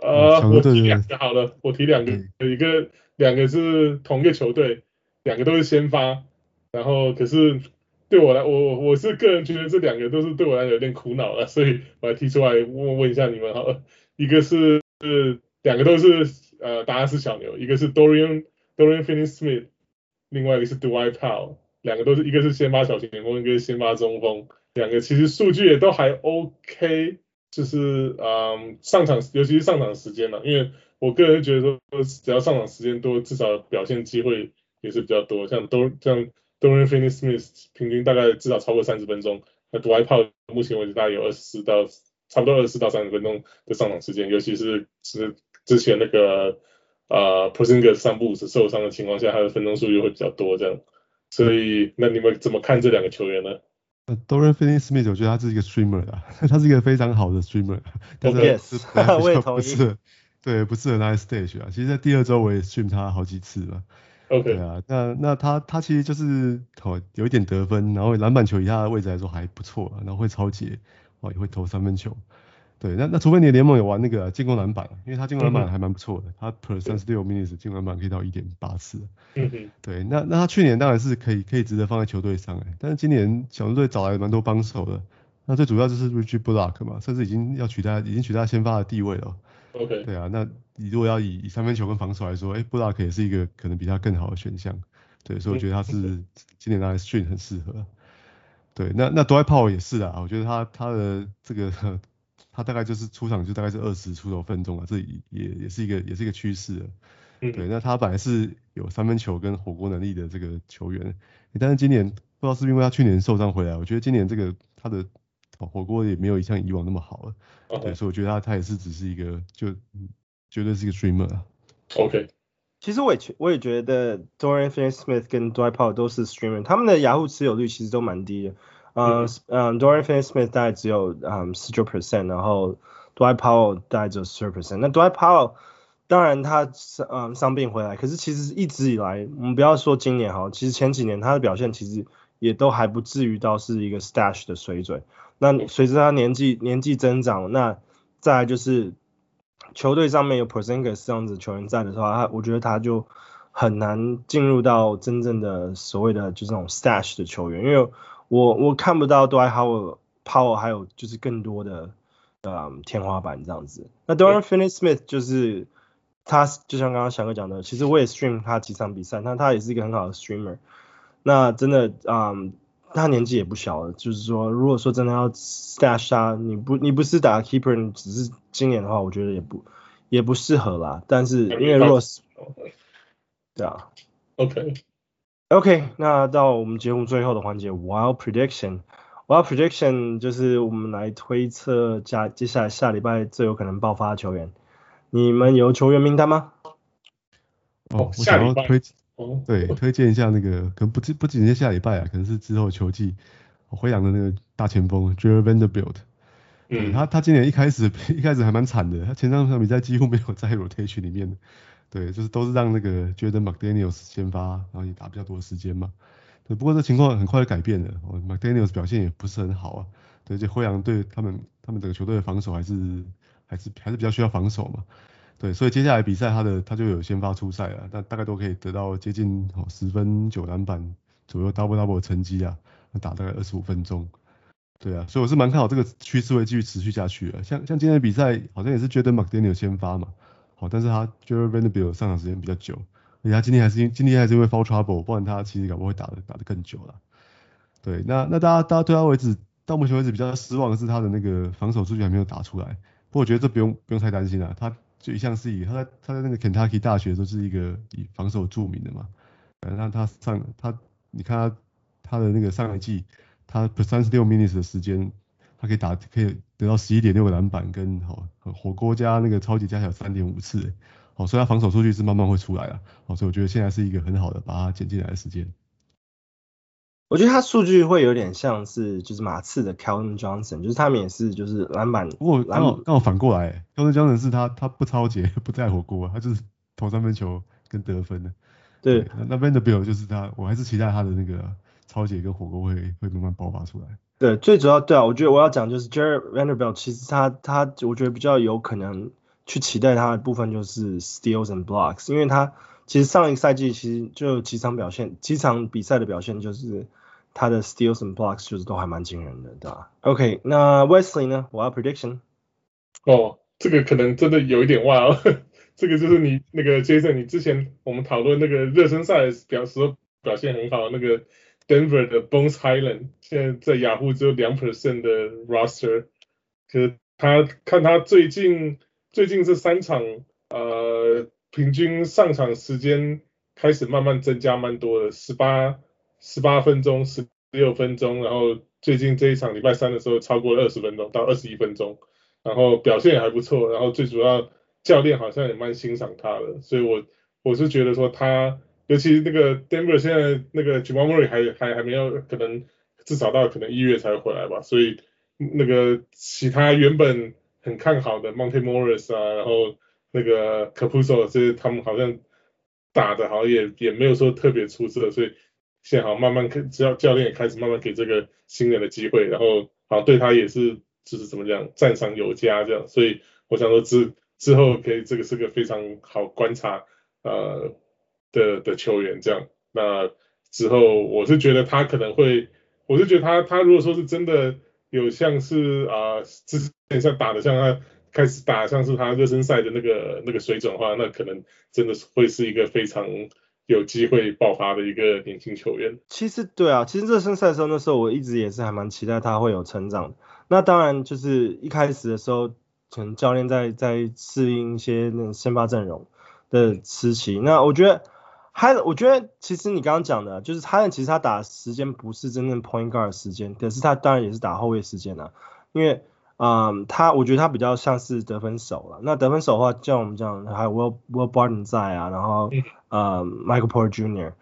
呃，我提两个好了，我提两个，有一个两个是同一个球队，两个都是先发，然后可是。对我来，我我我是个人觉得这两个都是对我来有点苦恼了，所以我来提出来问问一下你们好了。一个是是两个都是呃答案是小牛，一个是 Dorian Dorian Finney-Smith，另外一个是 Dwight Powell，两个都是一个是先发小前锋，一个是先发中锋，两个其实数据也都还 OK，就是嗯上场尤其是上场时间嘛，因为我个人觉得说只要上场时间多，至少表现机会也是比较多，像都像。Dorian Finney-Smith 平均大概至少超过三十分钟，那 Dwight Powell 目前为止大概有二十四到差不多二十四到三十分钟的上场时间，尤其是是之前那个呃 Porzingis 三不五时受伤的情况下，他的分钟数又会比较多这样，所以那你们怎么看这两个球员呢？呃，Dorian Finney-Smith 我觉得他是一个 streamer 啊，他是一个非常好的 streamer，但是 是不适合，对，不适合拿来 stage 啊。其实，在第二周我也 stream 他好几次了。OK，对啊，那那他他其实就是投有一点得分，然后篮板球以他的位置来说还不错，然后会超截，哦也会投三分球。对，那那除非你的联盟有玩那个进攻篮板，因为他进攻篮板还蛮不错的，他 per 三十六 minutes 进攻篮板可以到一点八次。嗯哼，对，那那他去年当然是可以可以值得放在球队上哎，但是今年小牛队找来蛮多帮手的，那最主要就是 Reggie Bullock 嘛，甚至已经要取代已经取代先发的地位了。OK，对啊，那你如果要以以三分球跟防守来说，哎，布拉克也是一个可能比他更好的选项。对，所以我觉得他是今年拿来 stream 很适合。对，那那 Powell 也是啊，我觉得他他的这个 他大概就是出场就大概是二十出头分钟啊，这也也是一个也是一个趋势。对，那他本来是有三分球跟火锅能力的这个球员，但是今年不知道是不是因为他去年受伤回来，我觉得今年这个他的。火锅也没有像以往那么好了，Okay. 对，所以我觉得他他也是只是一个，就绝对是一个 streamer 啊。OK，其实我也我也觉得 Dorian Finney-Smith 跟 Dwight Powell 都是 streamer，他们的雅虎持有率其实都蛮低的。嗯嗯，Dorian Finney-Smith 大概只有嗯十九 percent，然后 Dwight Powell 大概只有十二 percent。那 Dwight Powell 当然他嗯伤病回来，可是其实一直以来，我们不要说今年哈，其实前几年他的表现其实也都还不至于到是一个 stash 的水准。那随着他年纪年纪增长，那再来就是球队上面有 Porzingis 这样子球员在的时候，他我觉得他就很难进入到真正的所谓的就这种 stash 的球员，因为我我看不到 Howard Powell 还有就是更多的呃天花板这样子。那 Dorian Finney-Smith 就是他就像刚刚翔哥讲的，其实我也 stream 他几场比赛，那他也是一个很好的 streamer。那真的嗯。他年纪也不小了，就是说，如果说真的要 stash 他，你不你不是打 keeper，你只是今年的话，我觉得也不也不适合啦。但是因为如果是，对啊，OK OK，那到我们节目最后的环节，Wild Prediction，Wild Prediction 就是我们来推测下接下来下礼拜最有可能爆发的球员。你们有球员名单吗？哦，我想要推哦，对，推荐一下那个，可能不不不仅是下礼拜啊，可能是之后球季，灰狼的那个大前锋 Jarred Vanderbilt。嗯，他他今年一开始 一开始还蛮惨的，他前三场比赛几乎没有在 rotation 里面的，对，就是都是让那个 Jordan McDaniels 先发，然后也打比较多的时间嘛。对，不过这情况很快就改变了，McDaniels 表现也不是很好啊。对，这灰狼队他们他们整个球队的防守还是还是还是比较需要防守嘛。对，所以接下来比赛他的他就有先发出赛了，但大概都可以得到接近哦十分九篮板左右 double double 的成绩啊，打大概二十五分钟。对啊，所以我是蛮看好这个趋势会继续持续下去的。像像今天的比赛，好像也是 Jaden McDaniels 先发嘛，好，但是他 Jarred Vanderbilt 上场时间比较久，而且他今天还是因今天还是因为 foul trouble，不然他其实搞不好会打的打的更久了。对，那那大家大家对他为止到目前为止比较失望的是他的那个防守数据还没有打出来，不过我觉得这不用不用太担心了，他就一向是以他在他在那个 Kentucky 大学都是一个以防守著名的嘛，反正他上他你看他他的那个上一季。他三十六 minutes 的时间，他可以打，可以得到十一点六个篮板，跟好火锅加那个超级加起来三点五次，好，所以他防守数据是慢慢会出来了，好，所以我觉得现在是一个很好的把他捡进来的时间。我觉得他数据会有点像是就是马刺的 Keldon Johnson，就是他们也是就是篮板，不过刚好刚好反过来，Keldon Johnson 是他他不超节不在火锅，他就是投三分球跟得分的。对，对那 Vanderbilt 就是他，我还是期待他的那个。超节跟火锅会会慢慢爆发出来。对，最主要对啊，我觉得我要讲就是 Jarred Vanderbilt，其实他他我觉得比较有可能去期待他的部分就是 steals and blocks，因为他其实上一个赛季其实就几场表现，几场比赛的表现就是他的 steals and blocks 就是都还蛮惊人的，对吧？OK，那 Wesley 呢？我要 prediction。哦，这个可能真的有一点哇哦，这个就是你那个 Jason，你之前我们讨论那个热身赛表时候表现很好那个。Denver 的 Bones Highland 现在在雅虎只有两 percent 的 roster，可是他看他最近最近这三场呃平均上场时间开始慢慢增加蛮多的，十八十八分钟十六分钟，然后最近这一场礼拜三的时候超过了二十分钟到二十一分钟，然后表现也还不错，然后最主要教练好像也蛮欣赏他的，所以我我是觉得说他。尤其那个 Denver 现在那个 j a m a Murray 还还还没有，可能至少到可能一月才回来吧，所以那个其他原本很看好的 Monte Morris 啊，然后那个 Caputo 这些他们好像打的好像也也没有说特别出色，所以现在好像慢慢跟教教练也开始慢慢给这个新人的机会，然后好像对他也是就是怎么讲赞赏有加这样，所以我想说之之后可以这个是个非常好观察呃。的的球员这样，那之后我是觉得他可能会，我是觉得他他如果说是真的有像是啊，之前像打的像他开始打像是他热身赛的那个那个水准的话，那可能真的是会是一个非常有机会爆发的一个年轻球员。其实对啊，其实热身赛的时候那时候我一直也是还蛮期待他会有成长。那当然就是一开始的时候，可能教练在在适应一些那种先发阵容的时期，那我觉得。他，我觉得其实你刚刚讲的，就是他其实他打的时间不是真正 point guard 的时间，可是他当然也是打后卫时间啊。因为，嗯，他我觉得他比较像是得分手了。那得分手的话，像我们讲，还有 Will Will Barton 在啊，然后，嗯，Michael Porter Jr.，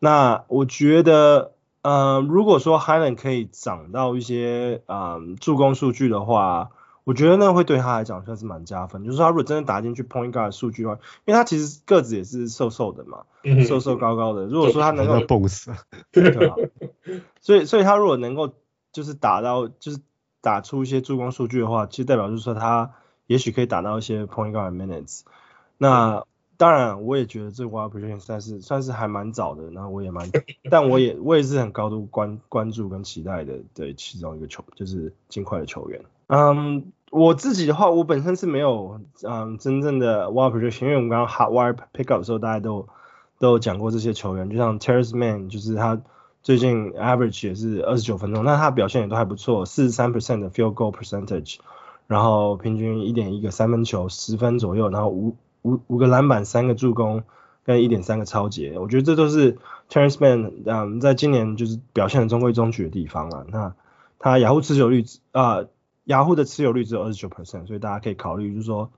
那我觉得，嗯，如果说 Hyland 可以涨到一些，嗯，助攻数据的话。我觉得那会对他来讲算是蛮加分，就是他如果真的打进去 point guard 的数据的话，因为他其实个子也是瘦瘦的嘛，瘦瘦高高的。如果说他能够蹦死，对啊，所以所以他如果能够就是打到就是打出一些助攻数据的话，其实代表就是说他也许可以打到一些 point guard minutes。那当然我也觉得这 wide position 算是算是还蛮早的，然后我也蛮，但我也我也是很高度关关注跟期待的对其中一个球就是尽快的球员。嗯，um, 我自己的话，我本身是没有嗯真正的 wide position，因为我们刚刚 hot wire pick up 的时候，大家都都有讲过这些球员，就像 Terance Mann，就是他最近 average 也是二十九分钟，那他表现也都还不错，四十三 percent 的 field goal percentage，然后平均一点一个三分球，十分左右，然后五五五个篮板，三个助攻，跟一点三个抄截，我觉得这都是 Terance Mann 嗯在今年就是表现的中规中矩的地方了。那他雅虎持久率啊。雅虎的持有率只有二十九 percent，所以大家可以考虑，就是说，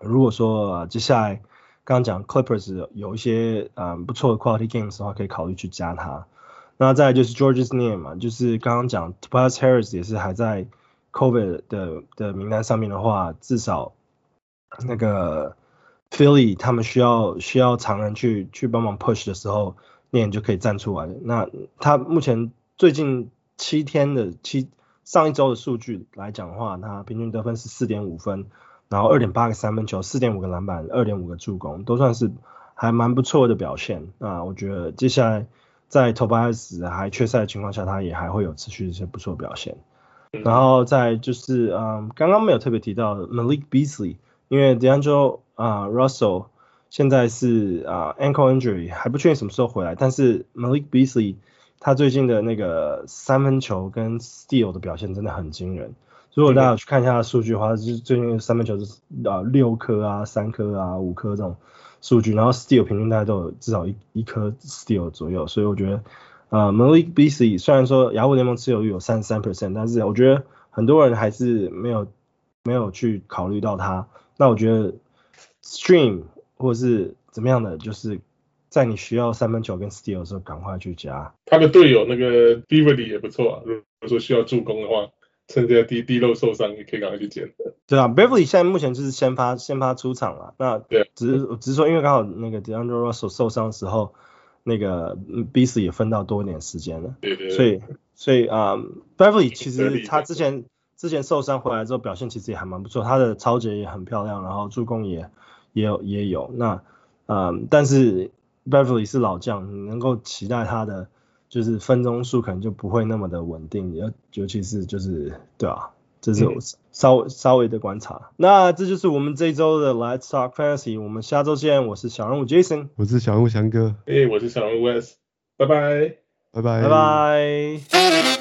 如果说接下来刚刚讲 Clippers 有一些嗯不错的 quality games 的话，可以考虑去加他。那再就是 Georges name 嘛，就是刚刚讲 t o b a s Harris 也是还在 COVID 的的名单上面的话，至少那个 Philly 他们需要需要常人去去帮忙 push 的时候念就可以站出来。那他目前最近七天的七上一周的数据来讲的话，他平均得分是四点五分，然后二点八个三分球，四点五个篮板，二点五个助攻，都算是还蛮不错的表现。那我觉得接下来在 Tobias 还缺赛的情况下，他也还会有持续一些不错的表现。然后再就是嗯，刚刚没有特别提到的 Malik Beasley，因为 D'Angelo 啊 Russell 现在是啊 ankle injury 还不确定什么时候回来，但是 Malik Beasley 他最近的那个三分球跟 steal 的表现真的很惊人。如果大家有去看一下数据的话，就是最近三分球是啊六颗啊三颗啊五颗这种数据，然后 steal 平均大概都有至少一一颗 steal 左右，所以我觉得呃 Malik Beasley 虽然说雅虎联盟持有率有三十三 percent，但是我觉得很多人还是没有没有去考虑到他。那我觉得 stream 或者是怎么样的，就是。在你需要三分球跟 steal 的时候，赶快去加。他的队友那个 Beverly 也不错啊，如果说需要助攻的话，趁这个低低漏受伤，也可以赶快去捡。对啊，Beverly 现在目前就是先发先发出场了。那对，只是只是说，因为刚好那个 D'Angelo Russell 受伤的时候，那个 Beasley 也分到多一点时间了。对对，对。所以所以啊、um,，Beverly 其实他之前之前受伤回来之后表现其实也还蛮不错，他的超节也很漂亮，然后助攻也也有也有。那嗯，um, 但是。Beverly 是老将，你能够期待他的就是分钟数可能就不会那么的稳定，尤尤其是就是对啊，这是我稍微、嗯、稍微的观察。那这就是我们这一周的 Let's Talk Fantasy，我们下周见。我是小人物 Jason，我是小人物翔哥，哎，我是小人物 Wes，拜拜，拜拜，拜拜。